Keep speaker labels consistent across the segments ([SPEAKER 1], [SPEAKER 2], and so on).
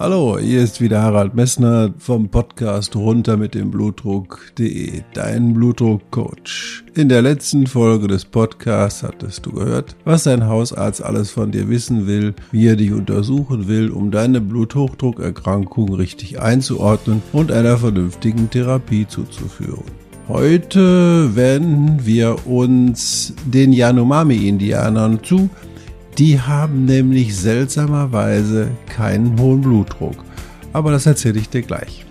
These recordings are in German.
[SPEAKER 1] Hallo, hier ist wieder Harald Messner vom Podcast runter mit dem Blutdruck.de, dein Blutdruckcoach. In der letzten Folge des Podcasts hattest du gehört, was dein Hausarzt alles von dir wissen will, wie er dich untersuchen will, um deine Bluthochdruckerkrankung richtig einzuordnen und einer vernünftigen Therapie zuzuführen. Heute wenden wir uns den Yanomami-Indianern zu, die haben nämlich seltsamerweise keinen hohen Blutdruck. Aber das erzähle ich dir gleich.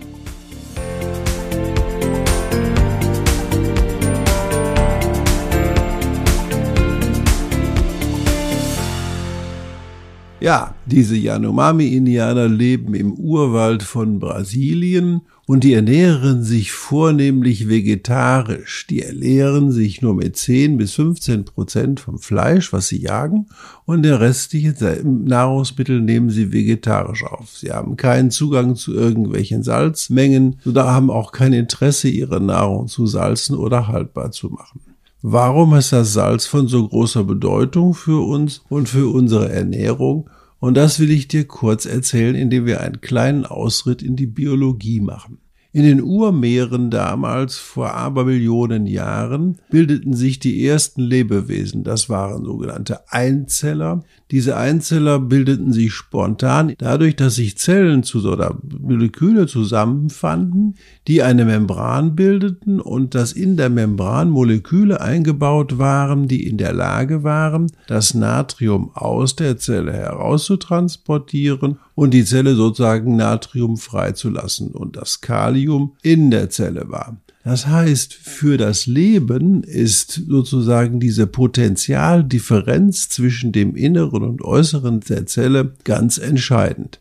[SPEAKER 1] Ja, diese Yanomami-Indianer leben im Urwald von Brasilien und die ernähren sich vornehmlich vegetarisch. Die ernähren sich nur mit 10 bis 15 Prozent vom Fleisch, was sie jagen, und der restliche Nahrungsmittel nehmen sie vegetarisch auf. Sie haben keinen Zugang zu irgendwelchen Salzmengen, da haben auch kein Interesse, ihre Nahrung zu salzen oder haltbar zu machen. Warum ist das Salz von so großer Bedeutung für uns und für unsere Ernährung? Und das will ich dir kurz erzählen, indem wir einen kleinen Ausritt in die Biologie machen. In den Urmeeren damals, vor Abermillionen Jahren, bildeten sich die ersten Lebewesen. Das waren sogenannte Einzeller. Diese Einzeller bildeten sich spontan dadurch, dass sich Zellen zu oder Moleküle zusammenfanden, die eine Membran bildeten und dass in der Membran Moleküle eingebaut waren, die in der Lage waren, das Natrium aus der Zelle herauszutransportieren und die Zelle sozusagen natriumfrei zu lassen und das Kalium in der Zelle war. Das heißt, für das Leben ist sozusagen diese Potentialdifferenz zwischen dem Inneren und Äußeren der Zelle ganz entscheidend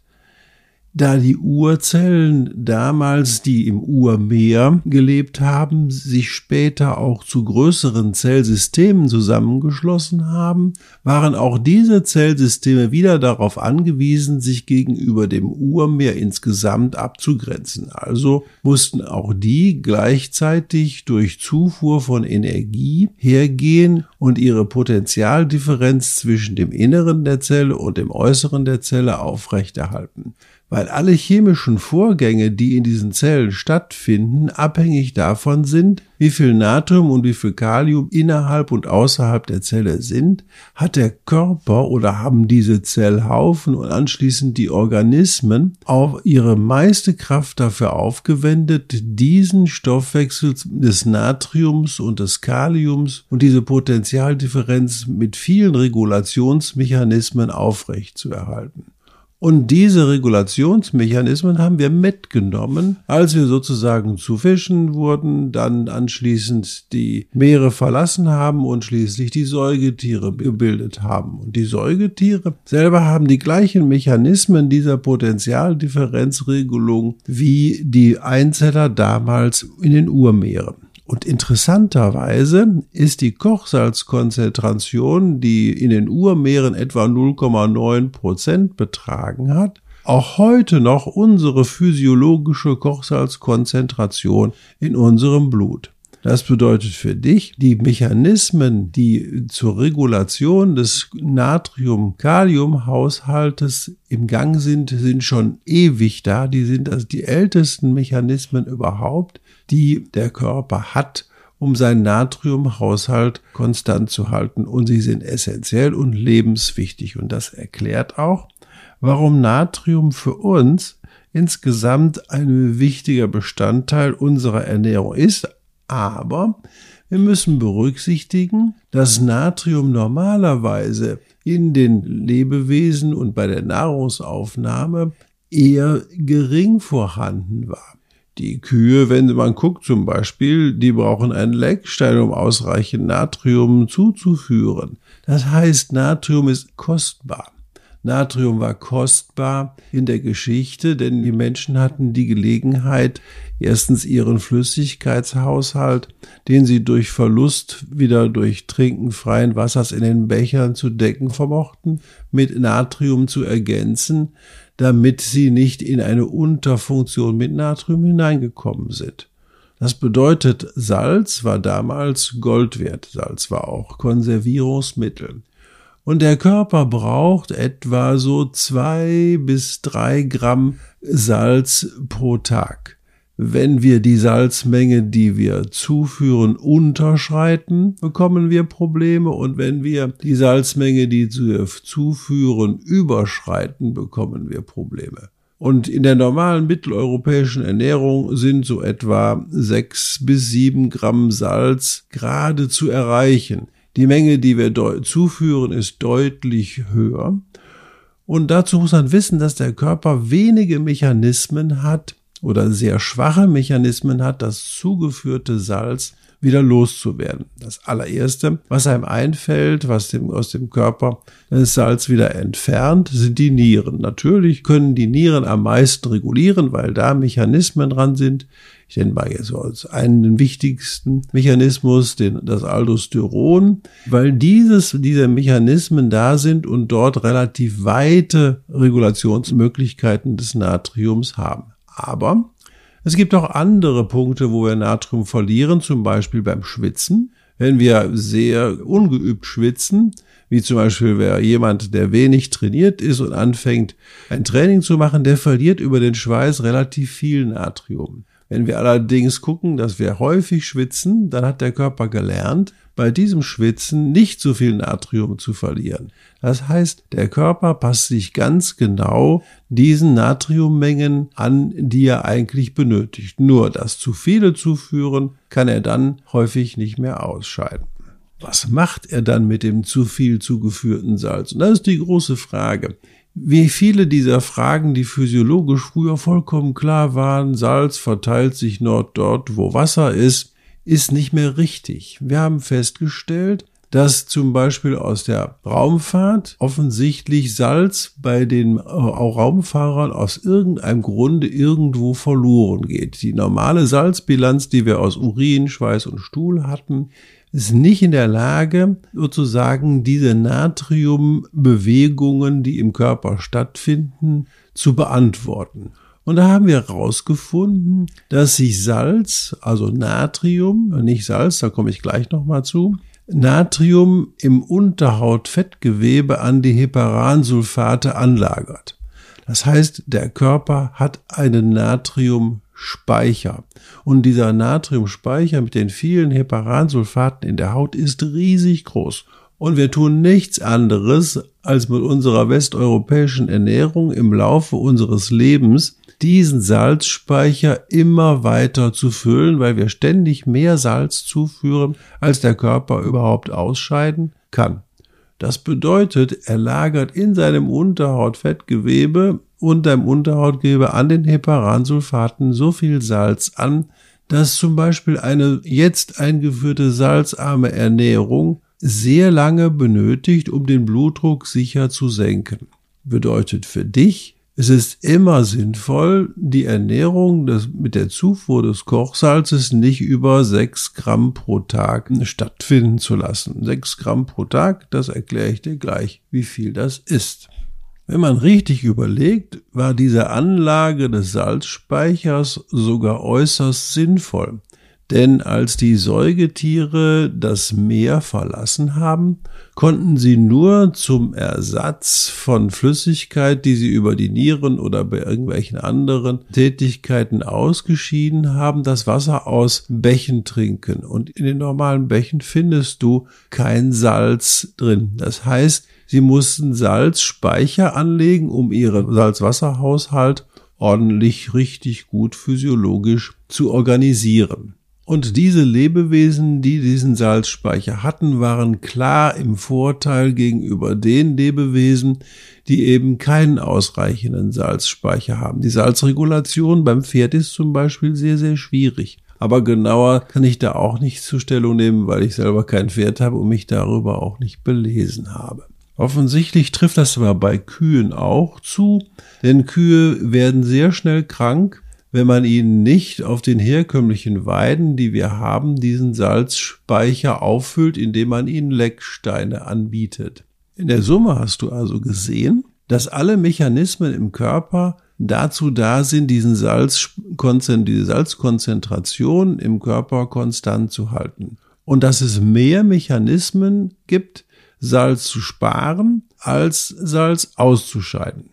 [SPEAKER 1] da die Urzellen damals, die im Urmeer gelebt haben, sich später auch zu größeren Zellsystemen zusammengeschlossen haben, waren auch diese Zellsysteme wieder darauf angewiesen, sich gegenüber dem Urmeer insgesamt abzugrenzen. Also mussten auch die gleichzeitig durch Zufuhr von Energie hergehen und ihre Potentialdifferenz zwischen dem Inneren der Zelle und dem Äußeren der Zelle aufrechterhalten weil alle chemischen Vorgänge, die in diesen Zellen stattfinden, abhängig davon sind, wie viel Natrium und wie viel Kalium innerhalb und außerhalb der Zelle sind, hat der Körper oder haben diese Zellhaufen und anschließend die Organismen auch ihre meiste Kraft dafür aufgewendet, diesen Stoffwechsel des Natriums und des Kaliums und diese Potentialdifferenz mit vielen Regulationsmechanismen aufrechtzuerhalten. Und diese Regulationsmechanismen haben wir mitgenommen, als wir sozusagen zu Fischen wurden, dann anschließend die Meere verlassen haben und schließlich die Säugetiere gebildet haben. Und die Säugetiere selber haben die gleichen Mechanismen dieser Potentialdifferenzregelung wie die Einzeller damals in den Urmeeren. Und interessanterweise ist die Kochsalzkonzentration, die in den Urmeeren etwa 0,9 Prozent betragen hat, auch heute noch unsere physiologische Kochsalzkonzentration in unserem Blut. Das bedeutet für dich, die Mechanismen, die zur Regulation des Natrium-Kalium-Haushaltes im Gang sind, sind schon ewig da. Die sind also die ältesten Mechanismen überhaupt, die der Körper hat, um seinen Natriumhaushalt konstant zu halten. Und sie sind essentiell und lebenswichtig. Und das erklärt auch, warum Natrium für uns insgesamt ein wichtiger Bestandteil unserer Ernährung ist, aber wir müssen berücksichtigen, dass Natrium normalerweise in den Lebewesen und bei der Nahrungsaufnahme eher gering vorhanden war. Die Kühe, wenn man guckt zum Beispiel, die brauchen einen Leckstein, um ausreichend Natrium zuzuführen. Das heißt, Natrium ist kostbar. Natrium war kostbar in der Geschichte, denn die Menschen hatten die Gelegenheit, erstens ihren Flüssigkeitshaushalt, den sie durch Verlust wieder durch Trinken freien Wassers in den Bechern zu decken vermochten, mit Natrium zu ergänzen, damit sie nicht in eine Unterfunktion mit Natrium hineingekommen sind. Das bedeutet, Salz war damals Gold wert. Salz war auch Konservierungsmittel. Und der Körper braucht etwa so zwei bis drei Gramm Salz pro Tag. Wenn wir die Salzmenge, die wir zuführen, unterschreiten, bekommen wir Probleme. Und wenn wir die Salzmenge, die wir zuführen, überschreiten, bekommen wir Probleme. Und in der normalen mitteleuropäischen Ernährung sind so etwa sechs bis sieben Gramm Salz gerade zu erreichen. Die Menge, die wir zuführen, ist deutlich höher. Und dazu muss man wissen, dass der Körper wenige Mechanismen hat oder sehr schwache Mechanismen hat, das zugeführte Salz wieder loszuwerden. Das allererste, was einem einfällt, was dem, aus dem Körper das Salz wieder entfernt, sind die Nieren. Natürlich können die Nieren am meisten regulieren, weil da Mechanismen dran sind, ich nenne mal jetzt als einen wichtigsten Mechanismus, den, das Aldosteron, weil dieses, diese Mechanismen da sind und dort relativ weite Regulationsmöglichkeiten des Natriums haben. Aber es gibt auch andere Punkte, wo wir Natrium verlieren, zum Beispiel beim Schwitzen. Wenn wir sehr ungeübt schwitzen, wie zum Beispiel wer jemand, der wenig trainiert ist und anfängt, ein Training zu machen, der verliert über den Schweiß relativ viel Natrium. Wenn wir allerdings gucken, dass wir häufig schwitzen, dann hat der Körper gelernt, bei diesem Schwitzen nicht so viel Natrium zu verlieren. Das heißt, der Körper passt sich ganz genau diesen Natriummengen an, die er eigentlich benötigt. Nur das zu viele zuführen kann er dann häufig nicht mehr ausscheiden. Was macht er dann mit dem zu viel zugeführten Salz? Und das ist die große Frage. Wie viele dieser Fragen, die physiologisch früher vollkommen klar waren, Salz verteilt sich nur dort, wo Wasser ist, ist nicht mehr richtig. Wir haben festgestellt, dass zum Beispiel aus der Raumfahrt offensichtlich Salz bei den äh, Raumfahrern aus irgendeinem Grunde irgendwo verloren geht. Die normale Salzbilanz, die wir aus Urin, Schweiß und Stuhl hatten, ist nicht in der Lage, sozusagen diese Natriumbewegungen, die im Körper stattfinden, zu beantworten. Und da haben wir herausgefunden, dass sich Salz, also Natrium, nicht Salz, da komme ich gleich nochmal zu, Natrium im Unterhautfettgewebe an die Heparansulfate anlagert. Das heißt, der Körper hat einen Natrium Speicher. Und dieser Natriumspeicher mit den vielen Heparansulfaten in der Haut ist riesig groß. Und wir tun nichts anderes, als mit unserer westeuropäischen Ernährung im Laufe unseres Lebens diesen Salzspeicher immer weiter zu füllen, weil wir ständig mehr Salz zuführen, als der Körper überhaupt ausscheiden kann. Das bedeutet, er lagert in seinem Unterhautfettgewebe und deinem Unterhautgewebe an den Heparansulfaten so viel Salz an, dass zum Beispiel eine jetzt eingeführte salzarme Ernährung sehr lange benötigt, um den Blutdruck sicher zu senken. Bedeutet für dich, es ist immer sinnvoll, die Ernährung des, mit der Zufuhr des Kochsalzes nicht über sechs Gramm pro Tag stattfinden zu lassen. Sechs Gramm pro Tag, das erkläre ich dir gleich, wie viel das ist. Wenn man richtig überlegt, war diese Anlage des Salzspeichers sogar äußerst sinnvoll. Denn als die Säugetiere das Meer verlassen haben, konnten sie nur zum Ersatz von Flüssigkeit, die sie über die Nieren oder bei irgendwelchen anderen Tätigkeiten ausgeschieden haben, das Wasser aus Bächen trinken. Und in den normalen Bächen findest du kein Salz drin. Das heißt, Sie mussten Salzspeicher anlegen, um ihren Salzwasserhaushalt ordentlich, richtig gut physiologisch zu organisieren. Und diese Lebewesen, die diesen Salzspeicher hatten, waren klar im Vorteil gegenüber den Lebewesen, die eben keinen ausreichenden Salzspeicher haben. Die Salzregulation beim Pferd ist zum Beispiel sehr, sehr schwierig. Aber genauer kann ich da auch nicht zur Stellung nehmen, weil ich selber kein Pferd habe und mich darüber auch nicht belesen habe. Offensichtlich trifft das aber bei Kühen auch zu, denn Kühe werden sehr schnell krank, wenn man ihnen nicht auf den herkömmlichen Weiden, die wir haben, diesen Salzspeicher auffüllt, indem man ihnen Lecksteine anbietet. In der Summe hast du also gesehen, dass alle Mechanismen im Körper dazu da sind, diesen Salz, diese Salzkonzentration im Körper konstant zu halten. Und dass es mehr Mechanismen gibt, Salz zu sparen, als Salz auszuscheiden.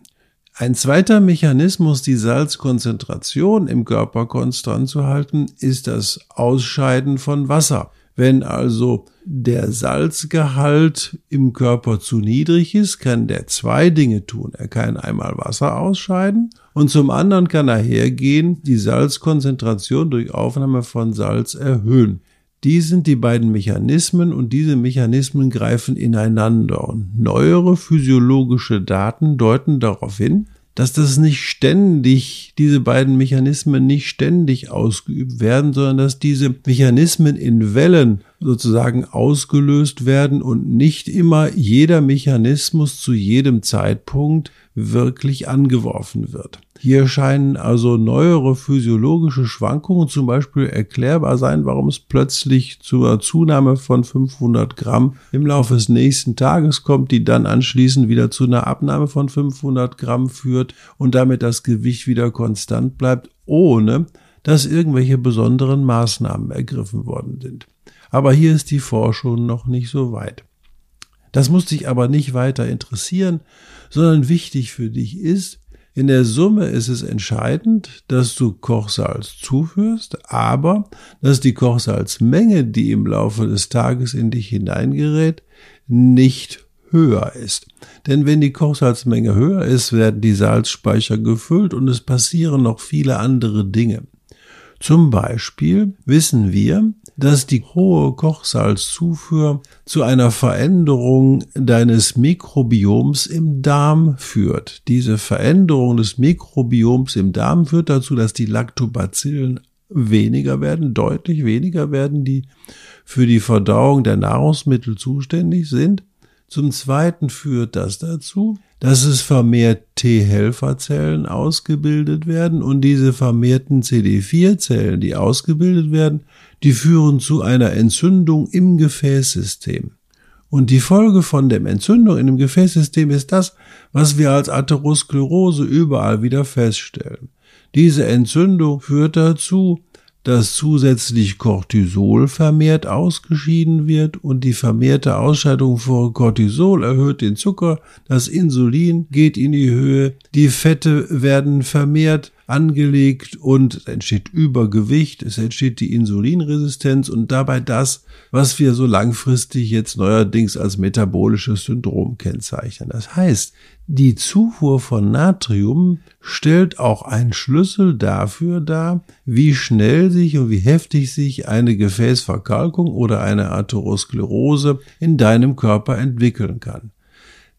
[SPEAKER 1] Ein zweiter Mechanismus, die Salzkonzentration im Körper konstant zu halten, ist das Ausscheiden von Wasser. Wenn also der Salzgehalt im Körper zu niedrig ist, kann der zwei Dinge tun. Er kann einmal Wasser ausscheiden und zum anderen kann er hergehen, die Salzkonzentration durch Aufnahme von Salz erhöhen. Die sind die beiden Mechanismen und diese Mechanismen greifen ineinander. Und neuere physiologische Daten deuten darauf hin, dass das nicht ständig, diese beiden Mechanismen nicht ständig ausgeübt werden, sondern dass diese Mechanismen in Wellen sozusagen ausgelöst werden und nicht immer jeder Mechanismus zu jedem Zeitpunkt wirklich angeworfen wird. Hier scheinen also neuere physiologische Schwankungen zum Beispiel erklärbar sein, warum es plötzlich zur Zunahme von 500 Gramm im Laufe des nächsten Tages kommt, die dann anschließend wieder zu einer Abnahme von 500 Gramm führt und damit das Gewicht wieder konstant bleibt, ohne dass irgendwelche besonderen Maßnahmen ergriffen worden sind. Aber hier ist die Forschung noch nicht so weit. Das muss dich aber nicht weiter interessieren, sondern wichtig für dich ist, in der Summe ist es entscheidend, dass du Kochsalz zuführst, aber dass die Kochsalzmenge, die im Laufe des Tages in dich hineingerät, nicht höher ist. Denn wenn die Kochsalzmenge höher ist, werden die Salzspeicher gefüllt und es passieren noch viele andere Dinge. Zum Beispiel wissen wir, dass die hohe Kochsalzzufuhr zu einer Veränderung deines Mikrobioms im Darm führt. Diese Veränderung des Mikrobioms im Darm führt dazu, dass die Lactobacillen weniger werden, deutlich weniger werden, die für die Verdauung der Nahrungsmittel zuständig sind. Zum Zweiten führt das dazu, dass es vermehrt T-Helferzellen ausgebildet werden und diese vermehrten CD4-Zellen, die ausgebildet werden, die führen zu einer Entzündung im Gefäßsystem. Und die Folge von der Entzündung in dem Gefäßsystem ist das, was wir als Atherosklerose überall wieder feststellen. Diese Entzündung führt dazu, dass zusätzlich Cortisol vermehrt ausgeschieden wird und die vermehrte Ausscheidung von Cortisol erhöht den Zucker, das Insulin geht in die Höhe, die Fette werden vermehrt angelegt und entsteht Übergewicht, es entsteht die Insulinresistenz und dabei das, was wir so langfristig jetzt neuerdings als metabolisches Syndrom kennzeichnen. Das heißt, die Zufuhr von Natrium stellt auch einen Schlüssel dafür dar, wie schnell sich und wie heftig sich eine Gefäßverkalkung oder eine Atherosklerose in deinem Körper entwickeln kann.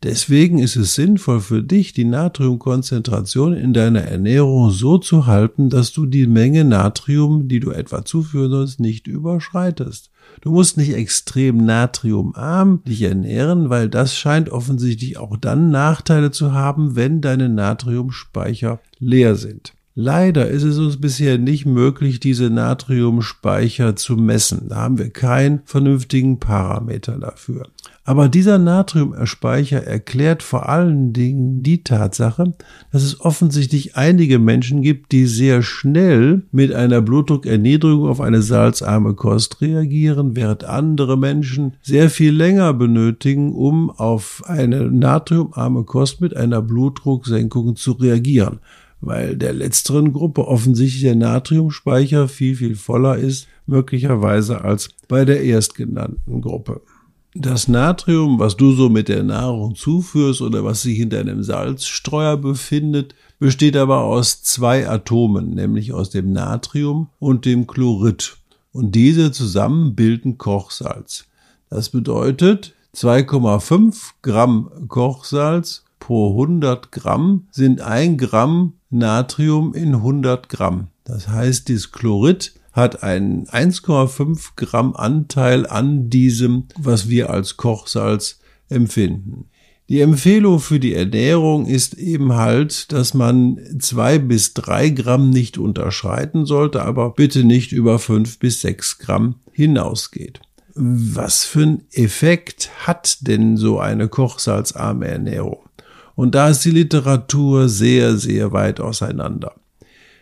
[SPEAKER 1] Deswegen ist es sinnvoll für dich, die Natriumkonzentration in deiner Ernährung so zu halten, dass du die Menge Natrium, die du etwa zuführen sollst, nicht überschreitest. Du musst nicht extrem natriumarm dich ernähren, weil das scheint offensichtlich auch dann Nachteile zu haben, wenn deine Natriumspeicher leer sind. Leider ist es uns bisher nicht möglich, diese Natriumspeicher zu messen. Da haben wir keinen vernünftigen Parameter dafür. Aber dieser Natriumspeicher erklärt vor allen Dingen die Tatsache, dass es offensichtlich einige Menschen gibt, die sehr schnell mit einer Blutdruckerniedrigung auf eine salzarme Kost reagieren, während andere Menschen sehr viel länger benötigen, um auf eine natriumarme Kost mit einer Blutdrucksenkung zu reagieren weil der letzteren Gruppe offensichtlich der Natriumspeicher viel, viel voller ist, möglicherweise als bei der erstgenannten Gruppe. Das Natrium, was du so mit der Nahrung zuführst oder was sich in deinem Salzstreuer befindet, besteht aber aus zwei Atomen, nämlich aus dem Natrium und dem Chlorid. Und diese zusammen bilden Kochsalz. Das bedeutet, 2,5 Gramm Kochsalz pro 100 Gramm sind ein Gramm Natrium in 100 Gramm. Das heißt, dieses Chlorid hat einen 1,5 Gramm Anteil an diesem, was wir als Kochsalz empfinden. Die Empfehlung für die Ernährung ist eben halt, dass man zwei bis drei Gramm nicht unterschreiten sollte, aber bitte nicht über fünf bis sechs Gramm hinausgeht. Was für einen Effekt hat denn so eine kochsalzarme Ernährung? Und da ist die Literatur sehr, sehr weit auseinander.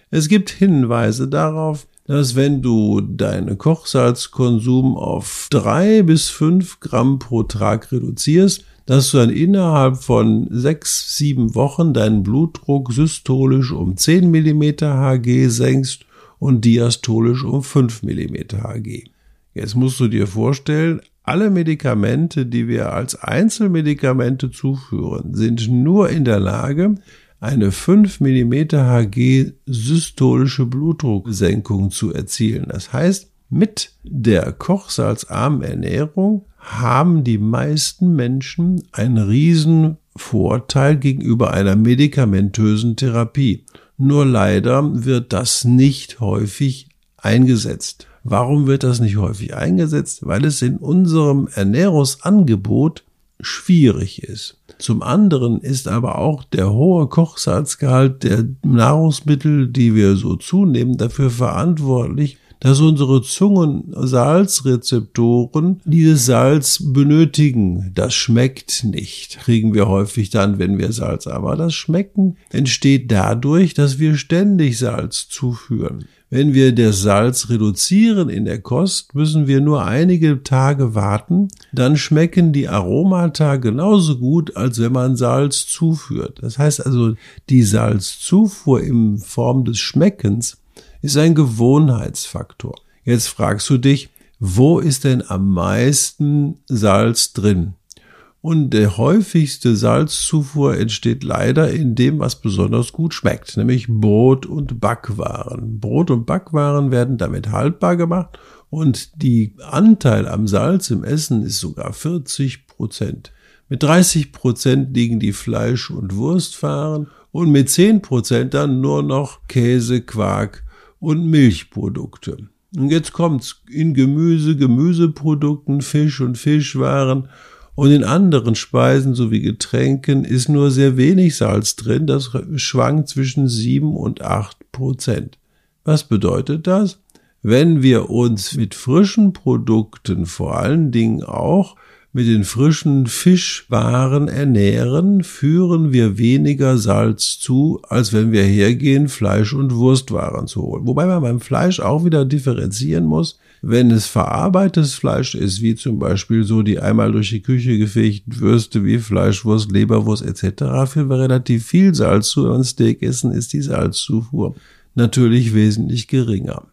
[SPEAKER 1] Es gibt Hinweise darauf, dass wenn du deinen Kochsalzkonsum auf drei bis fünf Gramm pro Tag reduzierst, dass du dann innerhalb von sechs, sieben Wochen deinen Blutdruck systolisch um 10 mm Hg senkst und diastolisch um 5 mm Hg. Jetzt musst du dir vorstellen, alle Medikamente, die wir als Einzelmedikamente zuführen, sind nur in der Lage, eine 5 mm Hg systolische Blutdrucksenkung zu erzielen. Das heißt, mit der kochsalzarmen Ernährung haben die meisten Menschen einen riesen Vorteil gegenüber einer medikamentösen Therapie. Nur leider wird das nicht häufig eingesetzt. Warum wird das nicht häufig eingesetzt? Weil es in unserem Ernährungsangebot schwierig ist. Zum anderen ist aber auch der hohe Kochsalzgehalt der Nahrungsmittel, die wir so zunehmen, dafür verantwortlich, dass unsere Zungen-Salzrezeptoren dieses Salz benötigen. Das schmeckt nicht, kriegen wir häufig dann, wenn wir Salz. Aber das Schmecken entsteht dadurch, dass wir ständig Salz zuführen. Wenn wir das Salz reduzieren in der Kost, müssen wir nur einige Tage warten, dann schmecken die Aromata genauso gut, als wenn man Salz zuführt. Das heißt also, die Salzzufuhr in Form des Schmeckens ist ein Gewohnheitsfaktor. Jetzt fragst du dich, wo ist denn am meisten Salz drin? Und der häufigste Salzzufuhr entsteht leider in dem, was besonders gut schmeckt, nämlich Brot und Backwaren. Brot und Backwaren werden damit haltbar gemacht und die Anteil am Salz im Essen ist sogar 40 Prozent. Mit 30 Prozent liegen die Fleisch- und Wurstwaren und mit 10 Prozent dann nur noch Käse, Quark und Milchprodukte. Und jetzt kommt's in Gemüse, Gemüseprodukten, Fisch und Fischwaren und in anderen Speisen sowie Getränken ist nur sehr wenig Salz drin. Das schwankt zwischen sieben und acht Prozent. Was bedeutet das? Wenn wir uns mit frischen Produkten vor allen Dingen auch mit den frischen Fischwaren ernähren, führen wir weniger Salz zu, als wenn wir hergehen, Fleisch- und Wurstwaren zu holen. Wobei man beim Fleisch auch wieder differenzieren muss. Wenn es verarbeitetes Fleisch ist, wie zum Beispiel so die einmal durch die Küche gefegten Würste wie Fleischwurst, Leberwurst etc., führen wir relativ viel Salz zu. Wenn Steak essen, ist die Salzzufuhr natürlich wesentlich geringer.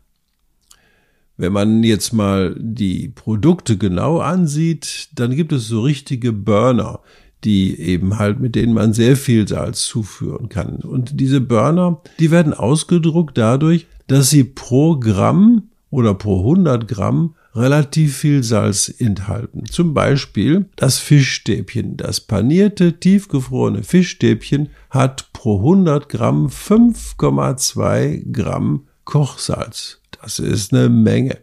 [SPEAKER 1] Wenn man jetzt mal die Produkte genau ansieht, dann gibt es so richtige Burner, die eben halt, mit denen man sehr viel Salz zuführen kann. Und diese Burner, die werden ausgedruckt dadurch, dass sie pro Gramm oder pro 100 Gramm relativ viel Salz enthalten. Zum Beispiel das Fischstäbchen. Das panierte, tiefgefrorene Fischstäbchen hat pro 100 Gramm 5,2 Gramm Kochsalz. Das ist eine Menge.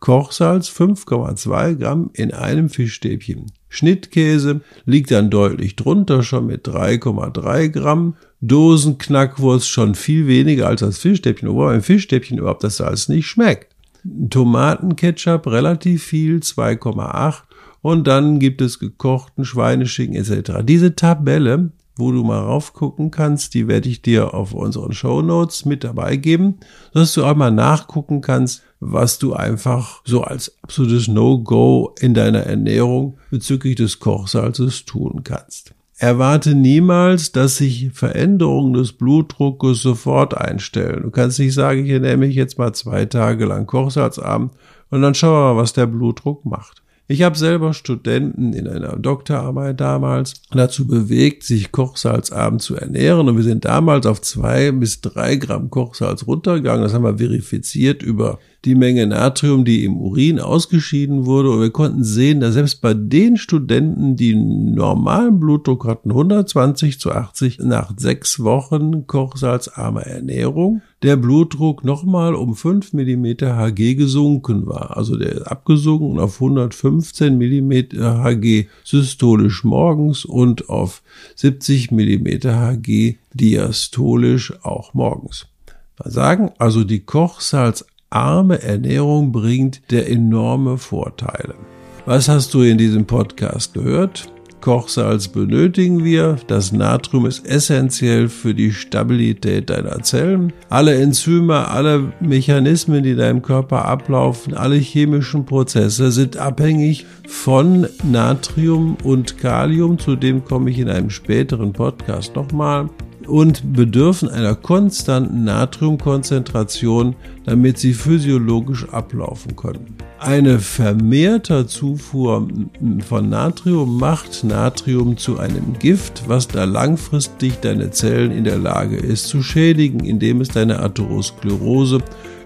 [SPEAKER 1] Kochsalz 5,2 Gramm in einem Fischstäbchen. Schnittkäse liegt dann deutlich drunter, schon mit 3,3 Gramm. Dosenknackwurst schon viel weniger als das Fischstäbchen, obwohl beim Fischstäbchen überhaupt das Salz nicht schmeckt. Tomatenketchup relativ viel, 2,8. Und dann gibt es gekochten Schweineschinken etc. Diese Tabelle wo du mal raufgucken kannst. Die werde ich dir auf unseren Show Notes mit dabei geben, dass du auch mal nachgucken kannst, was du einfach so als absolutes No-Go in deiner Ernährung bezüglich des Kochsalzes tun kannst. Erwarte niemals, dass sich Veränderungen des Blutdruckes sofort einstellen. Du kannst nicht sagen, ich ernähre mich jetzt mal zwei Tage lang kochsalzarm und dann schauen wir mal, was der Blutdruck macht. Ich habe selber Studenten in einer Doktorarbeit damals dazu bewegt, sich kochsalzarm zu ernähren und wir sind damals auf zwei bis drei Gramm Kochsalz runtergegangen. Das haben wir verifiziert über die Menge Natrium, die im Urin ausgeschieden wurde. Und wir konnten sehen, dass selbst bei den Studenten, die normalen Blutdruck hatten, 120 zu 80 nach sechs Wochen kochsalzarmer Ernährung, der Blutdruck nochmal um 5 mm Hg gesunken war. Also der ist abgesunken auf 115 mm Hg systolisch morgens und auf 70 mm Hg diastolisch auch morgens. Sagen also, die kochsalzarme Ernährung bringt der enorme Vorteile. Was hast du in diesem Podcast gehört? Kochsalz benötigen wir. Das Natrium ist essentiell für die Stabilität deiner Zellen. Alle Enzyme, alle Mechanismen, die in deinem Körper ablaufen, alle chemischen Prozesse sind abhängig von Natrium und Kalium. Zu dem komme ich in einem späteren Podcast nochmal und bedürfen einer konstanten Natriumkonzentration, damit sie physiologisch ablaufen können. Eine vermehrte Zufuhr von Natrium macht Natrium zu einem Gift, was da langfristig deine Zellen in der Lage ist zu schädigen, indem es deine Atherosklerose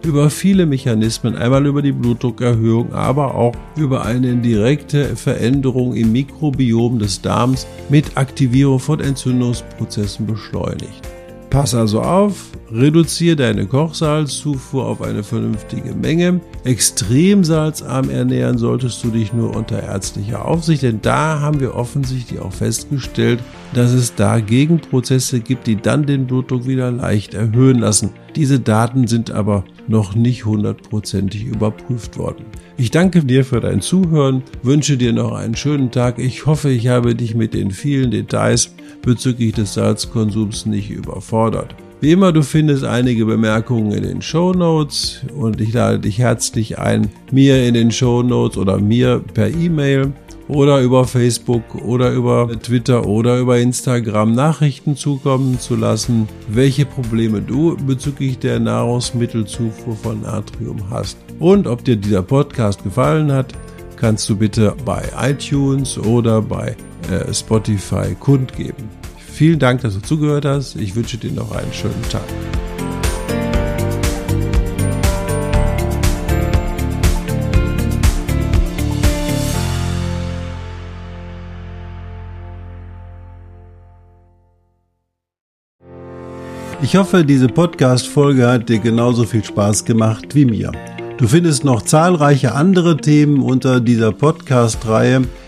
[SPEAKER 1] über viele Mechanismen, einmal über die Blutdruckerhöhung, aber auch über eine direkte Veränderung im Mikrobiom des Darms mit Aktivierung von Entzündungsprozessen beschleunigt. Pass also auf, reduziere deine Kochsalzzufuhr auf eine vernünftige Menge. Extrem salzarm ernähren solltest du dich nur unter ärztlicher Aufsicht, denn da haben wir offensichtlich auch festgestellt, dass es da Gegenprozesse gibt, die dann den Blutdruck wieder leicht erhöhen lassen. Diese Daten sind aber noch nicht hundertprozentig überprüft worden. Ich danke dir für dein Zuhören, wünsche dir noch einen schönen Tag. Ich hoffe, ich habe dich mit den vielen Details bezüglich des Salzkonsums nicht überfordert. Wie immer, du findest einige Bemerkungen in den Show Notes und ich lade dich herzlich ein, mir in den Show Notes oder mir per E-Mail oder über Facebook oder über Twitter oder über Instagram Nachrichten zukommen zu lassen, welche Probleme du bezüglich der Nahrungsmittelzufuhr von Natrium hast. Und ob dir dieser Podcast gefallen hat, kannst du bitte bei iTunes oder bei äh, Spotify kundgeben. Vielen Dank, dass du zugehört hast. Ich wünsche dir noch einen schönen Tag. Ich hoffe, diese Podcast-Folge hat dir genauso viel Spaß gemacht wie mir. Du findest noch zahlreiche andere Themen unter dieser Podcast-Reihe,